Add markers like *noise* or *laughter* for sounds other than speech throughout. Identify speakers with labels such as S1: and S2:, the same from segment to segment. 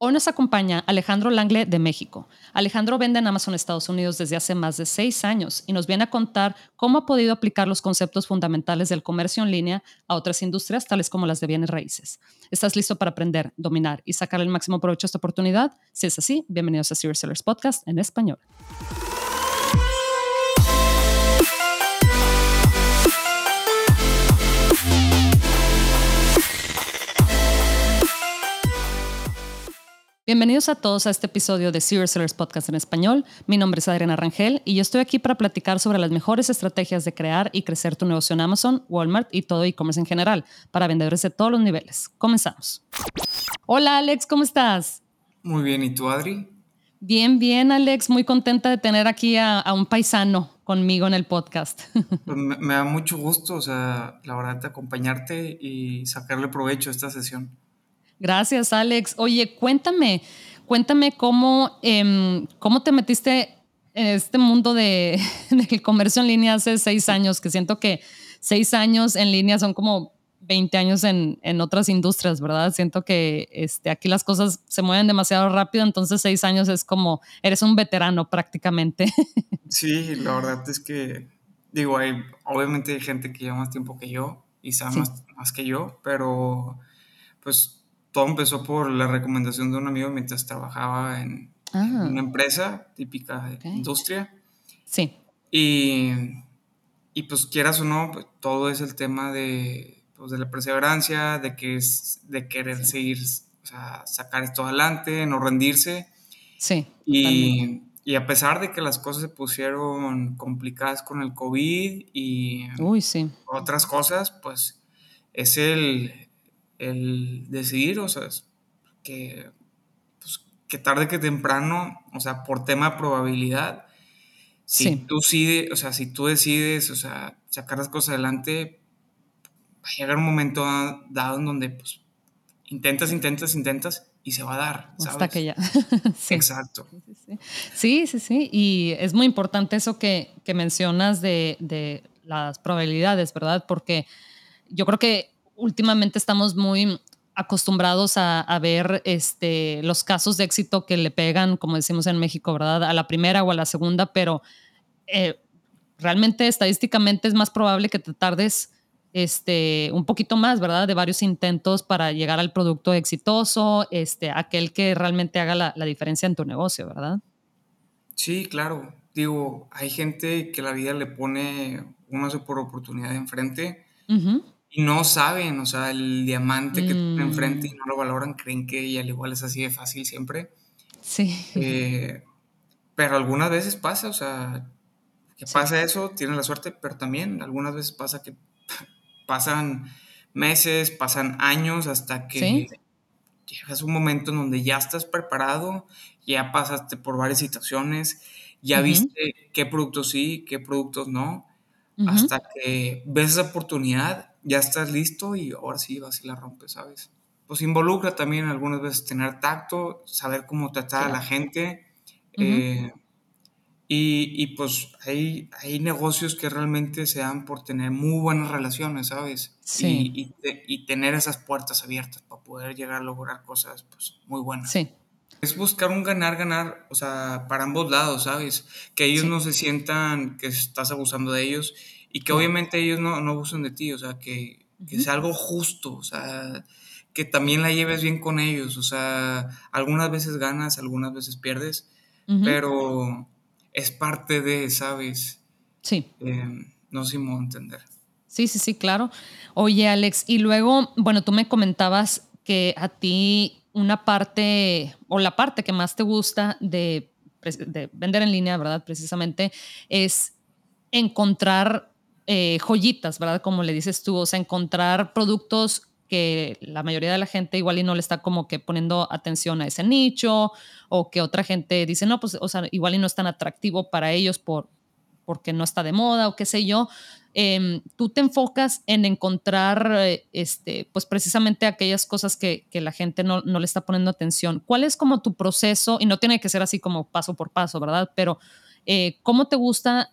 S1: Hoy nos acompaña Alejandro Langle de México. Alejandro vende en Amazon Estados Unidos desde hace más de seis años y nos viene a contar cómo ha podido aplicar los conceptos fundamentales del comercio en línea a otras industrias, tales como las de bienes raíces. ¿Estás listo para aprender, dominar y sacar el máximo provecho a esta oportunidad? Si es así, bienvenidos a Serious Sellers Podcast en español. Bienvenidos a todos a este episodio de Serious Sellers Podcast en español. Mi nombre es Adriana Rangel y yo estoy aquí para platicar sobre las mejores estrategias de crear y crecer tu negocio en Amazon, Walmart y todo e-commerce en general para vendedores de todos los niveles. Comenzamos. Hola Alex, ¿cómo estás?
S2: Muy bien, ¿y tú Adri?
S1: Bien, bien Alex, muy contenta de tener aquí a, un paisano conmigo en el podcast. *laughs*
S2: Pues me, me da mucho gusto, o sea, la verdad, de acompañarte y sacarle provecho a esta sesión.
S1: Gracias, Alex. Oye, cuéntame, cuéntame cómo, em, cómo te metiste en este mundo de, *laughs* del comercio en línea hace seis años, que siento que seis años en línea son como 20 años en, en, otras industrias, ¿verdad? Siento que este, aquí las cosas se mueven demasiado rápido, entonces seis años es como, eres un veterano prácticamente. *laughs*
S2: Sí, la verdad es que, digo, hay obviamente gente que lleva más tiempo que yo y sabe más, más que yo, pero pues todo empezó por la recomendación de un amigo mientras trabajaba en, ah. una empresa típica de industria.
S1: Sí.
S2: Y, y, pues quieras o no, pues, todo es el tema de, pues, de la perseverancia, de, que es, de querer seguir, o sea, sacar esto adelante, no rendirse.
S1: Sí.
S2: Y, y, a pesar de que las cosas se pusieron complicadas con el COVID y
S1: Uy, sí.
S2: otras cosas, pues es el, el decidir, o sea, que, pues, que tarde que temprano, o sea, por tema de probabilidad, si tú sí, o sea, si tú decides, o sea, sacar las cosas adelante, va a llegar un momento dado en donde, pues, intentas, intentas, intentas y se va a dar.
S1: Hasta que ya. *laughs*
S2: Exacto.
S1: Sí sí, sí Y es muy importante eso que, que mencionas de, de, las probabilidades, ¿verdad? Porque yo creo que últimamente estamos muy acostumbrados a, ver este, los casos de éxito que le pegan, como decimos en México, ¿verdad? A la primera o a la segunda, pero eh, realmente estadísticamente es más probable que te tardes este, un poquito más, ¿verdad? De varios intentos para llegar al producto exitoso, este, aquel que realmente haga la, diferencia en tu negocio, ¿verdad?
S2: Sí, claro. Digo, hay gente que la vida le pone una super oportunidad enfrente y no saben, o sea, el diamante que tienen enfrente y mm. no lo valoran, creen que al igual es así de fácil siempre.
S1: Sí.
S2: Eh, pero algunas veces pasa, o sea, que pasa eso, tienen la suerte, pero también algunas veces pasa que pasan meses, pasan años hasta que llegas a un momento en donde ya estás preparado, ya pasaste por varias situaciones, ya viste qué productos sí, qué productos no, hasta que ves esa oportunidad ya estás listo y ahora sí vas y la rompes, ¿sabes? Pues involucra también algunas veces tener tacto, saber cómo tratar a la gente. Eh, y, y, pues hay, hay negocios que realmente se dan por tener muy buenas relaciones, ¿sabes?
S1: Sí.
S2: Y, y, tener esas puertas abiertas para poder llegar a lograr cosas pues, muy buenas.
S1: Sí.
S2: Es buscar un ganar-ganar, o sea, para ambos lados, ¿sabes? Que ellos no se sientan que estás abusando de ellos y que obviamente ellos no, no abusen de ti, o sea, que, que sea algo justo, o sea, que también la lleves bien con ellos, o sea, algunas veces ganas, algunas veces pierdes, pero es parte de, ¿sabes?
S1: Sí.
S2: Eh, no sé si me entender.
S1: Sí, sí, sí, claro. Oye, Alex, y luego, bueno, tú me comentabas que a ti una parte o la parte que más te gusta de, de vender en línea, ¿verdad? Precisamente es encontrar eh, joyitas, ¿verdad? Como le dices tú, o sea, encontrar productos que la mayoría de la gente igual y no le está como que poniendo atención a ese nicho o que otra gente dice, no, pues, o sea, igual y no es tan atractivo para ellos por, porque no está de moda o qué sé yo. Em, tú te enfocas en encontrar, eh, este, pues precisamente aquellas cosas que, la gente no, no, le está poniendo atención. ¿Cuál es como tu proceso? Y no tiene que ser así como paso por paso, ¿verdad? Pero eh, ¿cómo te gusta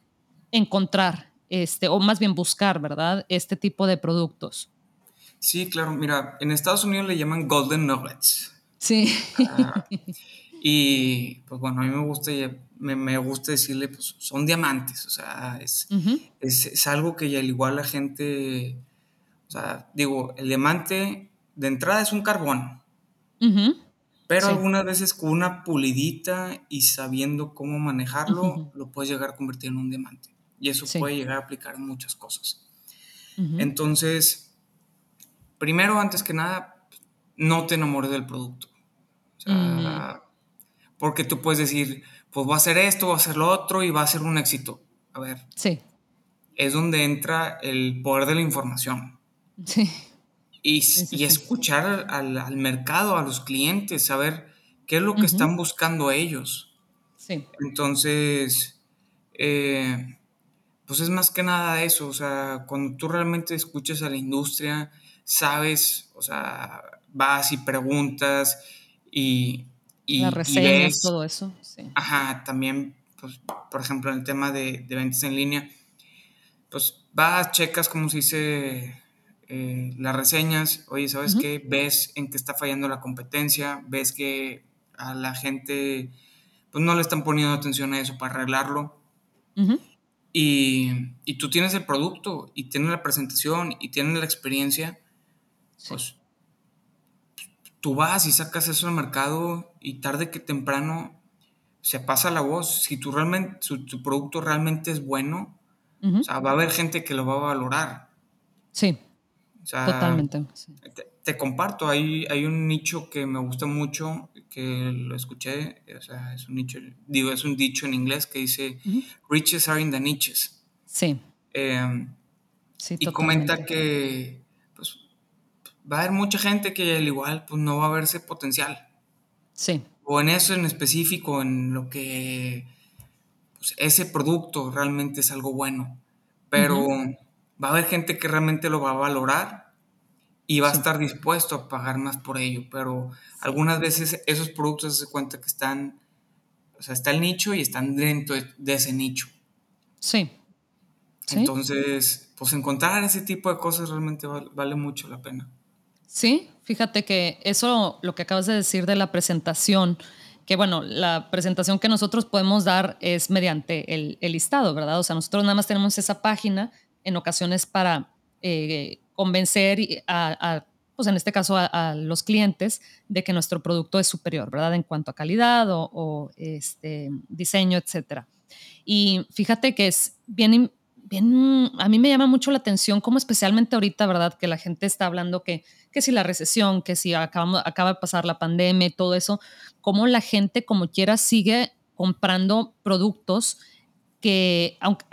S1: encontrar este, o más bien buscar, ¿verdad? Este tipo de productos.
S2: Sí, claro. Mira, en Estados Unidos le llaman Golden Nuggets.
S1: Sí.
S2: Y pues bueno, a mí me gusta, me, me gusta decirle, pues son diamantes, o sea, es, es, es, algo que al igual la gente, o sea, digo, el diamante de entrada es un carbón, pero algunas veces con una pulidita y sabiendo cómo manejarlo, lo puedes llegar a convertir en un diamante. Y eso puede llegar a aplicar en muchas cosas. Entonces, primero, antes que nada, no te enamores del producto. O sea, porque tú puedes decir, pues voy a hacer esto, voy a hacer lo otro y va a ser un éxito. A ver.
S1: Sí.
S2: Es donde entra el poder de la información.
S1: Sí.
S2: Y, y escuchar al, al, mercado, a los clientes, saber qué es lo que están buscando ellos.
S1: Sí.
S2: Entonces, eh, pues es más que nada eso, o sea, cuando tú realmente escuchas a la industria, sabes, o sea, vas y preguntas y, y,
S1: Las reseñas, todo eso. Sí.
S2: Ajá, también, pues, por ejemplo, en el tema de, de ventas en línea, pues vas, checas, como se dice, eh, las reseñas, oye, ¿sabes uh -huh. qué? Ves en qué está fallando la competencia, ves que a la gente, pues no le están poniendo atención a eso para arreglarlo.
S1: Uh -huh.
S2: Y, y, tú tienes el producto y tienes la presentación y tienes la experiencia, sí. pues tú vas y sacas eso al mercado y tarde que temprano se pasa la voz. Si tu, realmente, tu producto realmente es bueno, uh -huh. o sea, va a haber gente que lo va a valorar.
S1: Sí. O sea, Totalmente. Sí.
S2: Te, te, comparto, hay, hay un nicho que me gusta mucho, que lo escuché, o sea, es un nicho, digo, es un dicho en inglés que dice, uh -huh. riches are in the niches.
S1: Sí.
S2: Eh, sí y comenta que va a haber mucha gente que al igual pues no va a verse potencial.
S1: Sí.
S2: O en eso en específico, en lo que pues, ese producto realmente es algo bueno. Pero uh -huh. va a haber gente que realmente lo va a valorar y va sí. a estar dispuesto a pagar más por ello. Pero algunas veces esos productos se cuenta que están, o sea, está el nicho y están dentro de ese nicho.
S1: Sí.
S2: ¿Sí? Entonces, pues encontrar ese tipo de cosas realmente vale, vale mucho la pena.
S1: Sí, fíjate que eso, lo que acabas de decir de la presentación, que bueno, la presentación que nosotros podemos dar es mediante el, el listado, ¿verdad? O sea, nosotros nada más tenemos esa página en ocasiones para eh, convencer a, a, pues en este caso a, los clientes de que nuestro producto es superior, ¿verdad? En cuanto a calidad o, este, diseño, etcétera. Y fíjate que es bien a mí me llama mucho la atención, como especialmente ahorita, ¿verdad? Que la gente está hablando que, que si la recesión, que si acabamos, acaba de pasar la pandemia todo eso, cómo la gente como quiera sigue comprando productos que, aunque,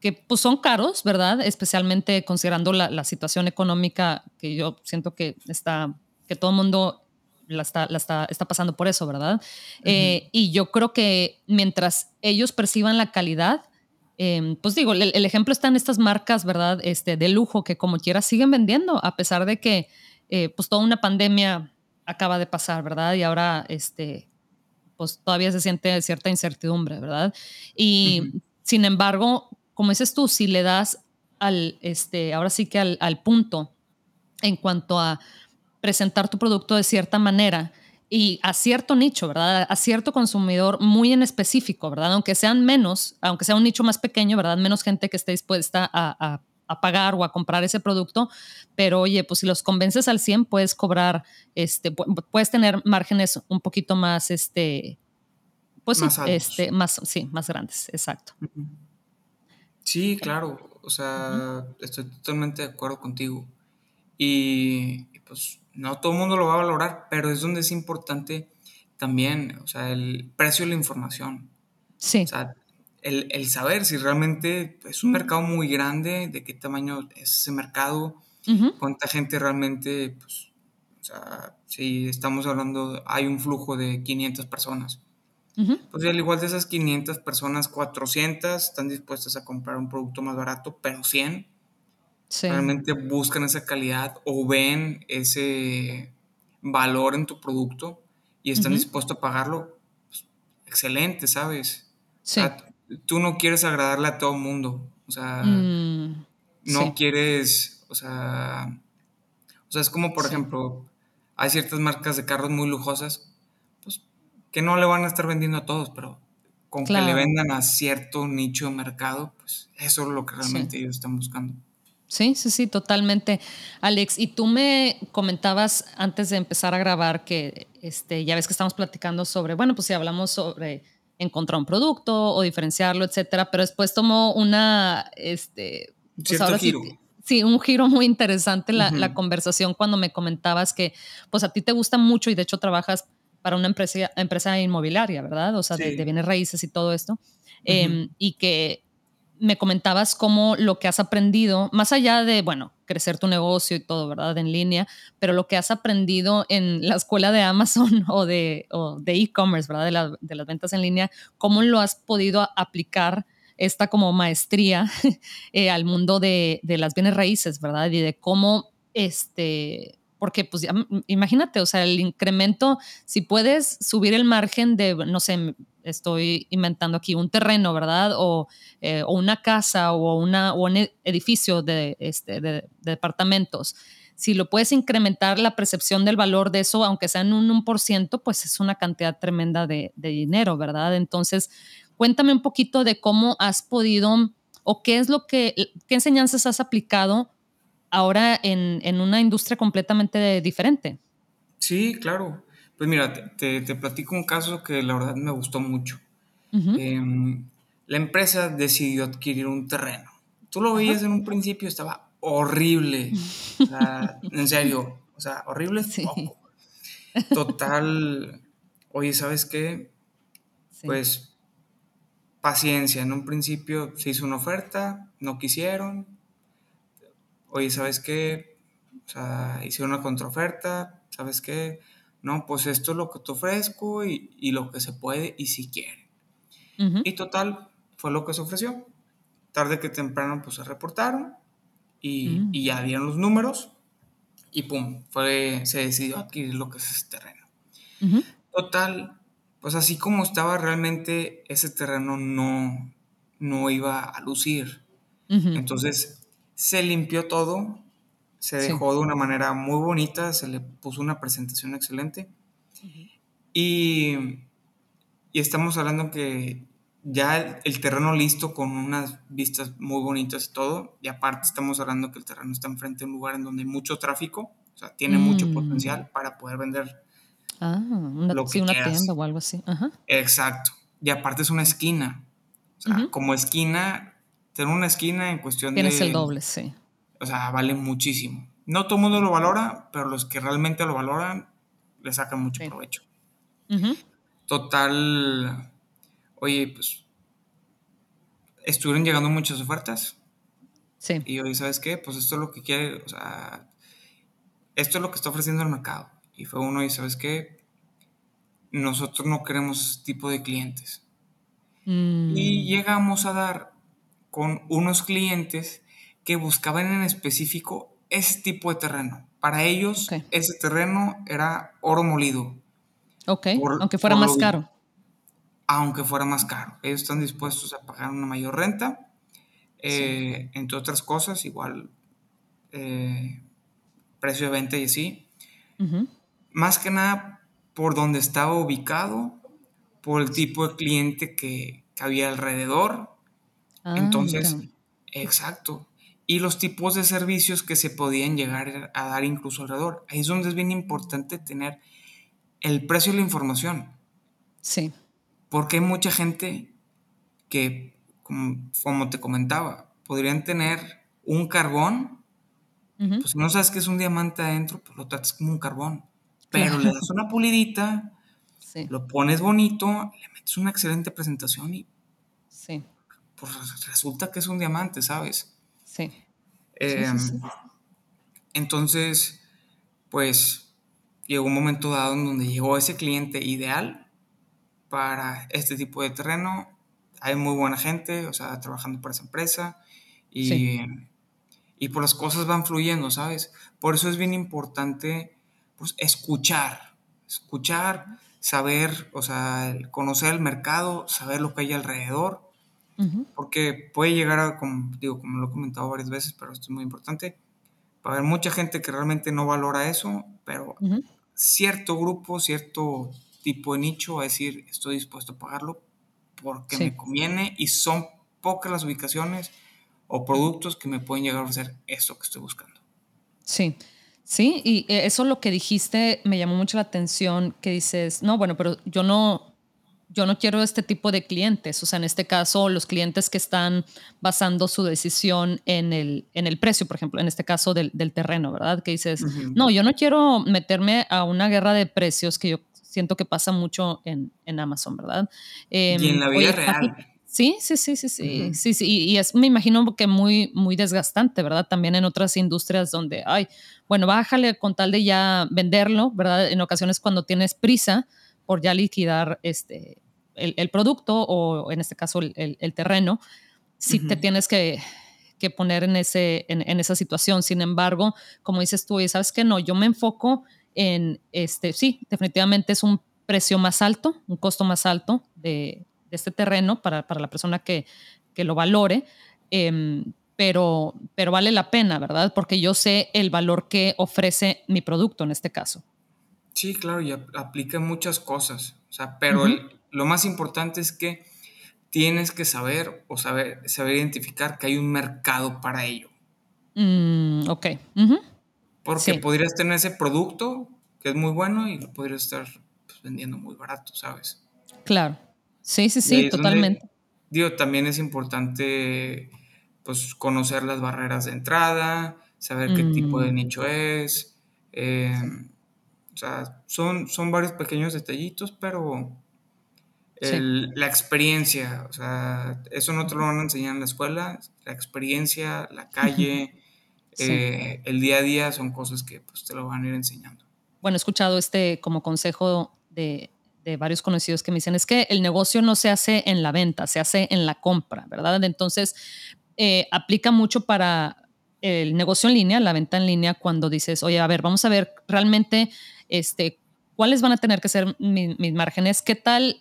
S1: que pues son caros, ¿verdad? Especialmente considerando la, la situación económica que yo siento que está, que todo el mundo la está, la está, está, pasando por eso, ¿verdad? Uh -huh. eh, y yo creo que mientras ellos perciban la calidad, eh, pues digo, el, el, ejemplo está en estas marcas, ¿verdad? Este, de lujo que como quiera siguen vendiendo, a pesar de que eh, pues toda una pandemia acaba de pasar, ¿verdad? Y ahora, este, pues todavía se siente cierta incertidumbre, ¿verdad? Y uh -huh. sin embargo, como dices tú, si le das al, este, ahora sí que al, al punto en cuanto a presentar tu producto de cierta manera, y a cierto nicho, ¿verdad? A cierto consumidor muy en específico, ¿verdad? Aunque sean menos, aunque sea un nicho más pequeño, ¿verdad? Menos gente que esté dispuesta a, a, a pagar o a comprar ese producto, pero oye, pues si los convences al 100 puedes cobrar, este, puedes tener márgenes un poquito más, este, pues
S2: más
S1: sí, este, más, sí, más grandes, exacto.
S2: Sí, claro, o sea, uh -huh. estoy totalmente de acuerdo contigo. Y, y pues no todo el mundo lo va a valorar, pero es donde es importante también, o sea, el precio de la información.
S1: Sí.
S2: O sea, el, el, saber si realmente es un mercado muy grande, de qué tamaño es ese mercado, uh -huh. cuánta gente realmente, pues, o sea, si estamos hablando, hay un flujo de 500 personas. Uh -huh. Pues al igual de esas 500 personas, 400 están dispuestas a comprar un producto más barato, pero 100 Sí. realmente buscan esa calidad o ven ese valor en tu producto y están uh -huh. dispuestos a pagarlo, pues, excelente, ¿sabes?
S1: Sí.
S2: O sea, tú no quieres agradarle a todo el mundo, o sea, mm, no sí. quieres, o sea, o sea, es como, por ejemplo, hay ciertas marcas de carros muy lujosas, que no le van a estar vendiendo a todos, pero con que le vendan a cierto nicho de mercado, pues eso es lo que realmente ellos están buscando.
S1: Sí, sí, sí, totalmente. Alex, y tú me comentabas antes de empezar a grabar que este, ya ves que estamos platicando sobre, bueno, pues si hablamos sobre encontrar un producto o diferenciarlo, etcétera, pero después tomó una, este,
S2: pues giro.
S1: Sí, un giro muy interesante la, la, conversación cuando me comentabas que, pues a ti te gusta mucho y de hecho trabajas para una empresa, empresa inmobiliaria, ¿verdad? O sea, de, bienes raíces y todo esto. Em, y que me comentabas cómo lo que has aprendido, más allá de, bueno, crecer tu negocio y todo, ¿verdad? En línea, pero lo que has aprendido en la escuela de Amazon *laughs* o de e-commerce, ¿verdad? De, de, las ventas en línea, ¿cómo lo has podido aplicar esta como maestría *laughs* eh, al mundo de, de, las bienes raíces, ¿verdad? Y de cómo, este, porque pues imagínate, o sea, el incremento, si puedes subir el margen de, no sé, estoy inventando aquí, un terreno, ¿verdad? O, eh, o una casa o, una, o un edificio de, este, de, departamentos. Si lo puedes incrementar la percepción del valor de eso, aunque sea en un 1%, pues es una cantidad tremenda de, de dinero, ¿verdad? Entonces, cuéntame un poquito de cómo has podido o qué es lo que, qué enseñanzas has aplicado ahora en, en una industria completamente diferente.
S2: Sí, claro. Pues mira, te, te, platico un caso que la verdad me gustó mucho. Em, la empresa decidió adquirir un terreno. Tú lo veías en un principio, estaba horrible. *laughs* en serio, o sea, horrible Total. Oye, ¿sabes qué? Pues paciencia. En un principio se hizo una oferta, no quisieron. Oye, ¿sabes qué? O sea, hicieron una contraoferta, ¿sabes qué? no, pues esto es lo que te ofrezco y, lo que se puede y si quieren. Y total, fue lo que se ofreció. Tarde que temprano, pues se reportaron y, mm. ya dieron los números y pum, fue, se decidió adquirir lo que es ese terreno. Total, pues así como estaba realmente, ese terreno no, no iba a lucir. Entonces, se limpió todo, se dejó de una manera muy bonita, se le puso una presentación excelente. y, y, estamos hablando que ya el, terreno listo con unas vistas muy bonitas y todo. Y aparte estamos hablando que el terreno está enfrente de un lugar en donde hay mucho tráfico, o sea, tiene mucho mm. potencial para poder vender.
S1: Ah, una, lo que una tienda o algo así.
S2: Exacto. Y aparte es una esquina. O sea, como esquina, tener una esquina en cuestión
S1: de... Tienes el doble, sí
S2: o sea, vale muchísimo. No todo el mundo lo valora, pero los que realmente lo valoran le sacan mucho provecho. Total, oye, pues estuvieron llegando muchas ofertas.
S1: Sí.
S2: Y hoy, ¿sabes qué? Pues esto es lo que quiere, o sea, esto es lo que está ofreciendo el mercado. Y fue uno, y ¿sabes qué? Nosotros no queremos ese tipo de clientes. Mm. Y llegamos a dar con unos clientes que buscaban en específico ese tipo de terreno. Para ellos, ese terreno era oro molido.
S1: Ok, aunque fuera más caro.
S2: Aunque fuera más caro. Ellos están dispuestos a pagar una mayor renta. Eh, entre otras cosas, igual eh, precio de venta y así. Más que nada por donde estaba ubicado, por el tipo de cliente que, había alrededor. Ah, Entonces, exacto y los tipos de servicios que se podían llegar a dar incluso alrededor. Ahí es donde es bien importante tener el precio de la información.
S1: Sí.
S2: Porque hay mucha gente que, como, te comentaba, podrían tener un carbón, pues si no sabes que es un diamante adentro, pues lo tratas como un carbón. Pero le das una pulidita, lo pones bonito, le metes una excelente presentación y
S1: sí.
S2: Pues resulta que es un diamante, ¿sabes?
S1: Em,
S2: sí. Entonces, pues llegó un momento dado en donde llegó ese cliente ideal para este tipo de terreno. Hay muy buena gente, o sea, trabajando para esa empresa y, y por las cosas van fluyendo, ¿sabes? Por eso es bien importante pues, escuchar, escuchar, saber, o sea, conocer el mercado, saber lo que hay alrededor porque puede llegar a, como, digo, como lo he comentado varias veces, pero esto es muy importante, va a haber mucha gente que realmente no valora eso, pero cierto grupo, cierto tipo de nicho a decir, estoy dispuesto a pagarlo porque me conviene y son pocas las ubicaciones o productos que me pueden llegar a ofrecer eso que estoy buscando.
S1: Sí, sí, y eh, eso lo que dijiste me llamó mucho la atención, que dices, no, bueno, pero yo no, yo no quiero este tipo de clientes, o sea, en este caso, los clientes que están basando su decisión en el, en el precio, por ejemplo, en este caso del, terreno, ¿verdad? Que dices, no, yo no quiero meterme a una guerra de precios que yo siento que pasa mucho en, Amazon, ¿verdad?
S2: y en em, la vida real.
S1: Sí, sí, sí, sí, sí, sí, sí. Y, es, me imagino que muy, muy desgastante, ¿verdad? También en otras industrias donde, ay, bueno, bájale con tal de ya venderlo, ¿verdad? En ocasiones cuando tienes prisa por ya liquidar este, el, producto o en este caso el, terreno, sí te tienes que, poner en, ese, en, esa situación. Sin embargo, como dices tú, y sabes que no, yo me enfoco en, este, sí, definitivamente es un precio más alto, un costo más alto de, de este terreno para, para, la persona que, que lo valore, em, pero, pero vale la pena, ¿verdad? Porque yo sé el valor que ofrece mi producto en este caso.
S2: Sí, claro, y aplica muchas cosas, o sea, pero lo más importante es que tienes que saber o saber, saber identificar que hay un mercado para ello.
S1: Mm, ok.
S2: Porque podrías tener ese producto que es muy bueno y lo podrías estar pues, vendiendo muy barato, ¿sabes?
S1: Claro. Sí, sí, sí, totalmente.
S2: digo, también es importante pues conocer las barreras de entrada, saber qué tipo de mm. nicho es. Em, o sea, son, son varios pequeños detallitos, pero la experiencia, o sea, eso no te lo van a enseñar en la escuela, la experiencia, la *laughs* calle, eh, el día a día son cosas que pues, te lo van a ir enseñando.
S1: Bueno, he escuchado este como consejo de de varios conocidos que me dicen, es que el negocio no se hace en la venta, se hace en la compra, ¿verdad? Entonces, eh, aplica mucho para el negocio en línea, la venta en línea, cuando dices, oye, a ver, vamos a ver realmente este, cuáles van a tener que ser mis márgenes, qué tal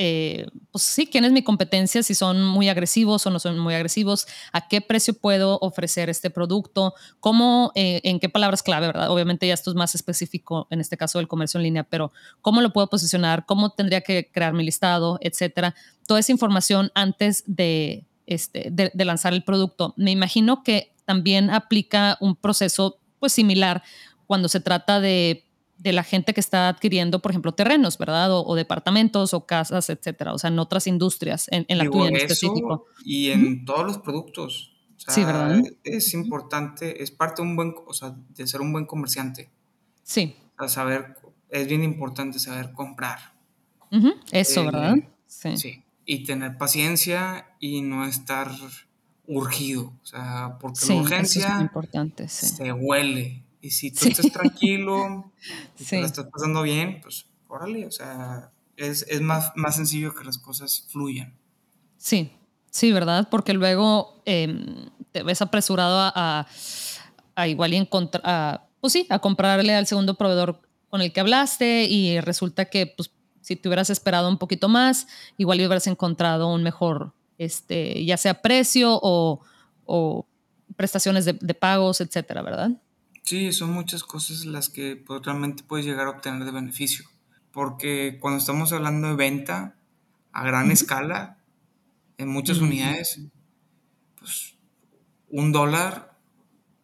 S1: eh, pues sí, quién es mi competencia, si son muy agresivos o no son muy agresivos, a qué precio puedo ofrecer este producto, cómo, eh, en qué palabras clave, ¿verdad? Obviamente ya esto es más específico en este caso del comercio en línea, pero cómo lo puedo posicionar, cómo tendría que crear mi listado, etcétera. Toda esa información antes de, este, de lanzar el producto. Me imagino que también aplica un proceso pues similar cuando se trata de de la gente que está adquiriendo, por ejemplo, terrenos, ¿verdad? O, departamentos o casas, etcétera. O sea, en otras industrias, en, la tuya en específico.
S2: Y en todos los productos.
S1: sí, ¿verdad?
S2: Es importante, es parte de un buen, o sea, de ser un buen comerciante.
S1: Sí.
S2: O saber, es bien importante saber comprar.
S1: Eso, ¿verdad?
S2: Sí. sí. Y tener paciencia y no estar urgido. O sea, porque la urgencia es importante, se huele y si tú estás tranquilo, *laughs* y te estás pasando bien, pues órale, o sea, es, más, más sencillo que las cosas fluyan.
S1: Sí, sí, ¿verdad? Porque luego em, te ves apresurado a, a, igual y encontrar, pues sí, a comprarle al segundo proveedor con el que hablaste y resulta que pues si te hubieras esperado un poquito más, igual hubieras encontrado un mejor, este, ya sea precio o, o prestaciones de, de pagos, etcétera, ¿verdad?
S2: Sí, son muchas cosas las que pues, realmente puedes llegar a obtener de beneficio. Porque cuando estamos hablando de venta a gran escala, en muchas unidades, pues un dólar,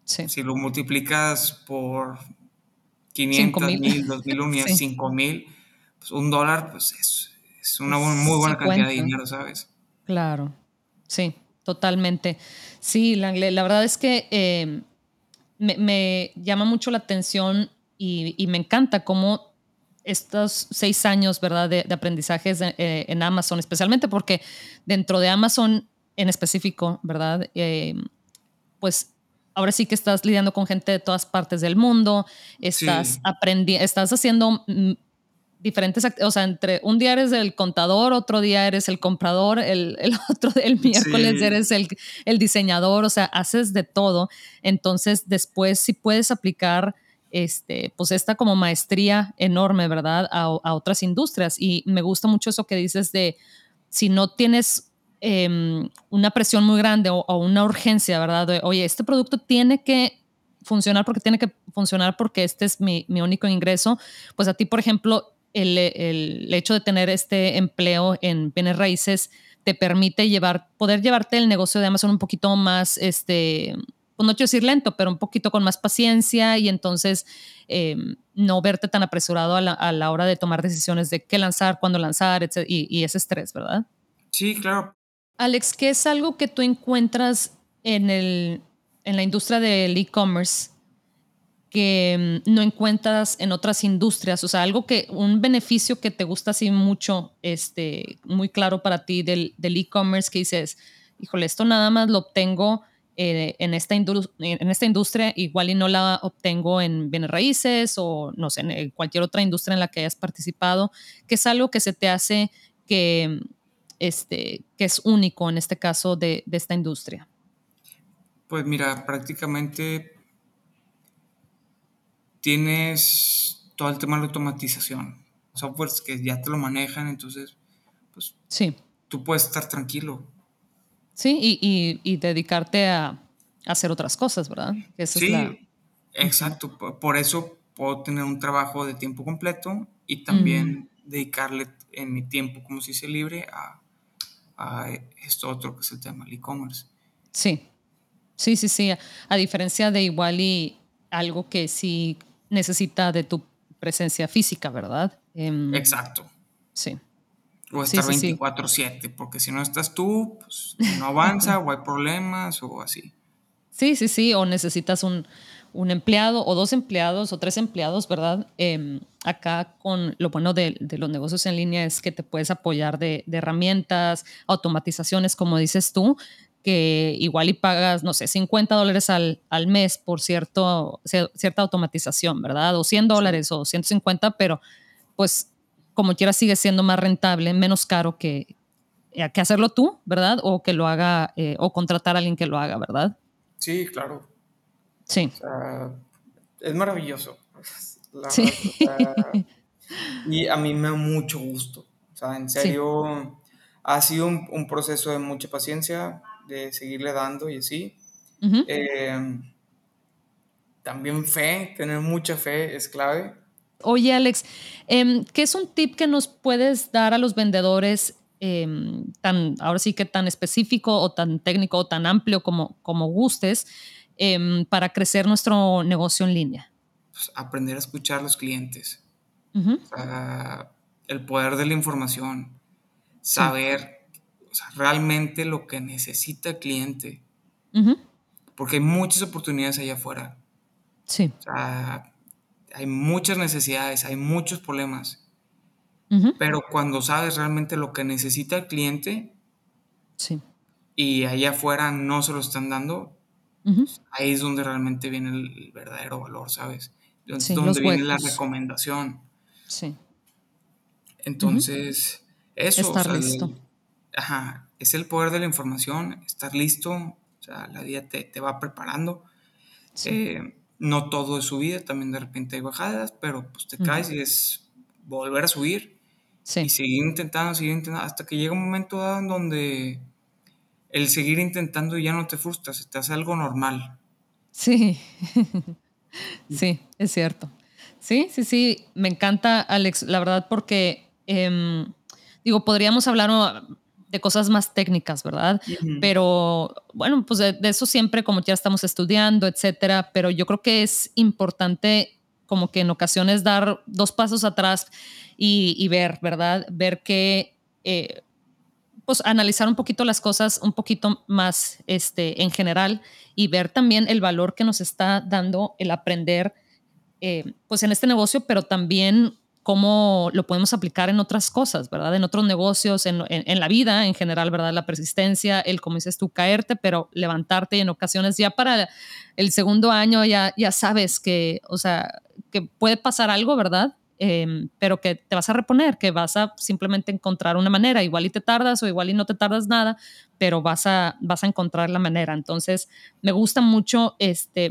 S2: si lo multiplicas por 500 mil, 2 mil *laughs* unidades, 5 mil, pues un dólar, pues es, es una muy buena cantidad de dinero, ¿sabes?
S1: Claro, sí, totalmente. Sí, la, la verdad es que eh, me, llama mucho la atención y, me encanta cómo estos seis años, ¿verdad?, de, aprendizajes eh, en Amazon, especialmente porque dentro de Amazon en específico, ¿verdad? Eh, pues ahora sí que estás lidiando con gente de todas partes del mundo, estás aprendiendo, estás haciendo mm, diferentes, o sea, entre un día eres el contador, otro día eres el comprador, el, el *laughs* otro, el miércoles eres el, el, diseñador, o sea, haces de todo. Entonces, después si puedes aplicar, este, pues esta como maestría enorme, ¿verdad? A, a, otras industrias. Y me gusta mucho eso que dices de, si no tienes em, una presión muy grande o, o, una urgencia, ¿verdad? oye, este producto tiene que funcionar porque tiene que funcionar porque este es mi, mi único ingreso, pues a ti, por ejemplo, el, el, hecho de tener este empleo en bienes raíces te permite llevar, poder llevarte el negocio de Amazon un poquito más, este, pues no quiero decir lento, pero un poquito con más paciencia y entonces eh, no verte tan apresurado a la, a la, hora de tomar decisiones de qué lanzar, cuándo lanzar, etc. Y, y ese estrés, ¿verdad?
S2: Sí, claro.
S1: Alex, ¿qué es algo que tú encuentras en, el, en la industria del e-commerce que mm, no encuentras en otras industrias? O sea, algo que, un beneficio que te gusta así mucho, este, muy claro para ti del e-commerce que dices, híjole, esto nada más lo obtengo eh, en, esta industria, igual y no la obtengo en bienes raíces o no sé, en cualquier otra industria en la que hayas participado, que es algo que se te hace que, este, que es único en este caso de, de esta industria.
S2: Pues mira, prácticamente tienes todo el tema de la automatización, softwares que ya te lo manejan, entonces, pues
S1: sí.
S2: tú puedes estar tranquilo.
S1: Sí, y, y, y dedicarte a, hacer otras cosas, ¿verdad?
S2: Esa sí, es la... exacto. Por eso puedo tener un trabajo de tiempo completo y también dedicarle en mi tiempo, como si se libre, a, a, esto otro que es el tema del e-commerce.
S1: Sí, sí, sí, sí. A diferencia de igual y algo que sí necesita de tu presencia física, ¿verdad?
S2: Eh, exacto.
S1: Sí.
S2: O estar sí, sí, 24/7, sí. porque si no estás tú, pues no avanza *laughs* o hay problemas o así.
S1: Sí, sí, sí, o necesitas un, un empleado o dos empleados o tres empleados, ¿verdad? Eh, acá con lo bueno de, de, los negocios en línea es que te puedes apoyar de, de, herramientas, automatizaciones, como dices tú, que igual y pagas, no sé, 50 dólares al, al mes por cierto, cierta automatización, ¿verdad? O 100 dólares o 150, pero pues como quiera sigue siendo más rentable, menos caro que, eh, que hacerlo tú, ¿verdad? O que lo haga, eh, o contratar a alguien que lo haga, ¿verdad?
S2: Sí, claro.
S1: Sí.
S2: O sea, es maravilloso. *laughs* La
S1: sí.
S2: Verdad, o sea, *laughs* y a mí me da mucho gusto. O sea, en serio, sí. ha sido un, un, proceso de mucha paciencia, de seguirle dando y así. Uh -huh. eh, también fe, tener mucha fe es clave.
S1: Oye, Alex, eh, ¿qué es un tip que nos puedes dar a los vendedores eh, tan, ahora sí que tan específico o tan técnico o tan amplio como, como gustes eh, para crecer nuestro negocio en línea?
S2: Pues aprender a escuchar a los clientes. Uh -huh. o sea, el poder de la información. Saber. O sea, realmente lo que necesita el cliente. Uh -huh. Porque hay muchas oportunidades allá afuera.
S1: Sí.
S2: O sea, hay muchas necesidades, hay muchos problemas. Uh -huh. Pero cuando sabes realmente lo que necesita el cliente
S1: sí.
S2: y allá afuera no se lo están dando, uh -huh. ahí es donde realmente viene el, verdadero valor, ¿sabes? Sí, donde viene la recomendación.
S1: Sí.
S2: Entonces, uh -huh. eso.
S1: Estar
S2: o sea,
S1: listo.
S2: Ajá, es el poder de la información, estar listo, o sea, la vida te, te va preparando. Sí. Eh, no todo es subida, también de repente hay bajadas, pero pues te caes uh -huh. y es volver a subir
S1: sí.
S2: y seguir intentando, seguir intentando, hasta que llega un momento dado en donde el seguir intentando ya no te frustra, se te hace algo normal.
S1: Sí, *laughs* sí, es cierto. Sí, sí, sí, me encanta, Alex, la verdad, porque, eh, digo, podríamos hablar de cosas más técnicas, ¿verdad? Uh -huh. Pero bueno, pues de, de, eso siempre como ya estamos estudiando, etcétera, pero yo creo que es importante como que en ocasiones dar dos pasos atrás y, y ver, ¿verdad? Ver que, eh, pues analizar un poquito las cosas un poquito más este, en general y ver también el valor que nos está dando el aprender, eh, pues en este negocio, pero también cómo lo podemos aplicar en otras cosas, ¿verdad? En otros negocios, en, en, en, la vida en general, ¿verdad? La persistencia, el, como dices tú, caerte, pero levantarte y en ocasiones ya para el segundo año ya, ya sabes que, o sea, que puede pasar algo, ¿verdad? Eh, pero que te vas a reponer, que vas a simplemente encontrar una manera, igual y te tardas o igual y no te tardas nada, pero vas a, vas a encontrar la manera. Entonces, me gusta mucho este,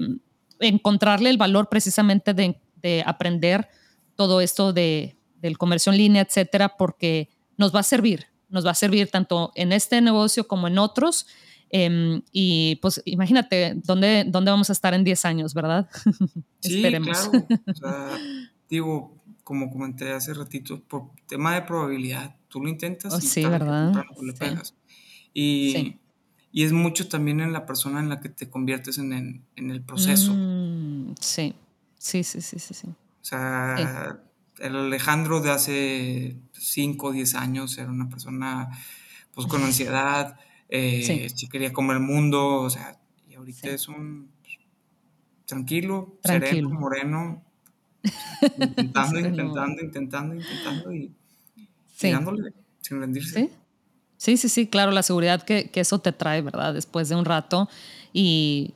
S1: encontrarle el valor precisamente de, de aprender todo esto de, del comercio en línea, etcétera, porque nos va a servir, nos va a servir tanto en este negocio como en otros, Em, y pues imagínate dónde, dónde vamos a estar en 10 años, ¿verdad? *laughs*
S2: Sí, Esperemos. claro. O sea, *laughs* digo, como comenté hace ratito, por tema de probabilidad, tú lo intentas
S1: oh, y sí, ¿verdad?
S2: le pegas. Y, y, es mucho también en la persona en la que te conviertes en, en, el proceso.
S1: Mm, sí, sí, sí, sí, sí.
S2: O sea, el Alejandro de hace 5 o 10 años era una persona pues con ansiedad, eh, quería comer el mundo, o sea, y ahorita es un tranquilo, sereno, moreno, *laughs* intentando, intentando, intentando, intentando y dándole sin rendirse.
S1: ¿Sí? sí, sí, claro, la seguridad que, que, eso te trae, ¿verdad? Después de un rato y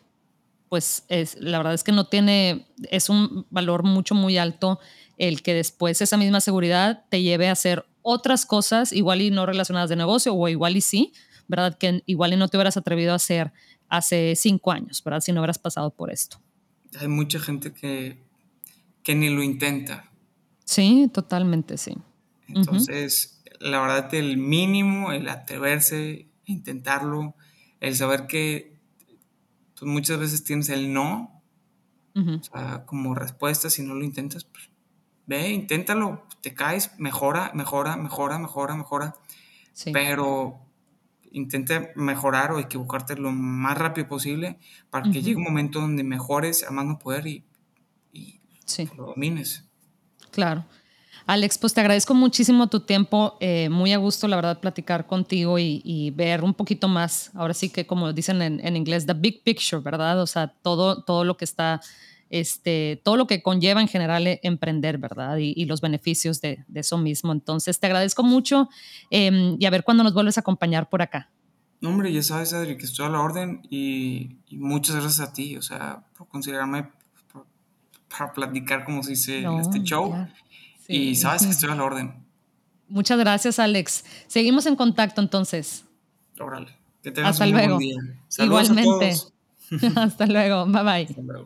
S1: pues es, la verdad es que no tiene, es un valor mucho, muy alto el que después esa misma seguridad te lleve a hacer otras cosas, igual y no relacionadas de negocio, o igual y sí, ¿verdad? Que igual y no te hubieras atrevido a hacer hace cinco años, ¿verdad? Si no hubieras pasado por esto.
S2: Hay mucha gente que, que ni lo intenta.
S1: Sí, totalmente, sí.
S2: Entonces, la verdad, el mínimo, el atreverse, intentarlo, el saber que pues, muchas veces tienes el no, o sea, como respuesta, si no lo intentas, pues, ve, inténtalo, te caes, mejora, mejora, mejora, mejora, mejora. Pero intenta mejorar o equivocarte lo más rápido posible para que llegue un momento donde mejores a más no poder y, lo domines.
S1: Claro. Alex, pues te agradezco muchísimo tu tiempo, eh, muy a gusto, la verdad, platicar contigo y, ver un poquito más, ahora sí que como dicen en, en, inglés, the big picture, ¿verdad? O sea, todo, todo lo que está este, todo lo que conlleva en general eh, emprender, ¿verdad? Y, los beneficios de, eso mismo. Entonces, te agradezco mucho em, y a ver cuándo nos vuelves a acompañar por acá.
S2: No, hombre, ya sabes, Adri, que estoy a la orden y, muchas gracias a ti, o sea, por considerarme para platicar como se dice en este show. Y sabes que estoy a la orden.
S1: Muchas gracias, Alex. Seguimos en contacto entonces.
S2: Órale. Que tengas Hasta un luego. Buen día.
S1: Igualmente. *laughs* Hasta luego. Bye bye. Hasta luego.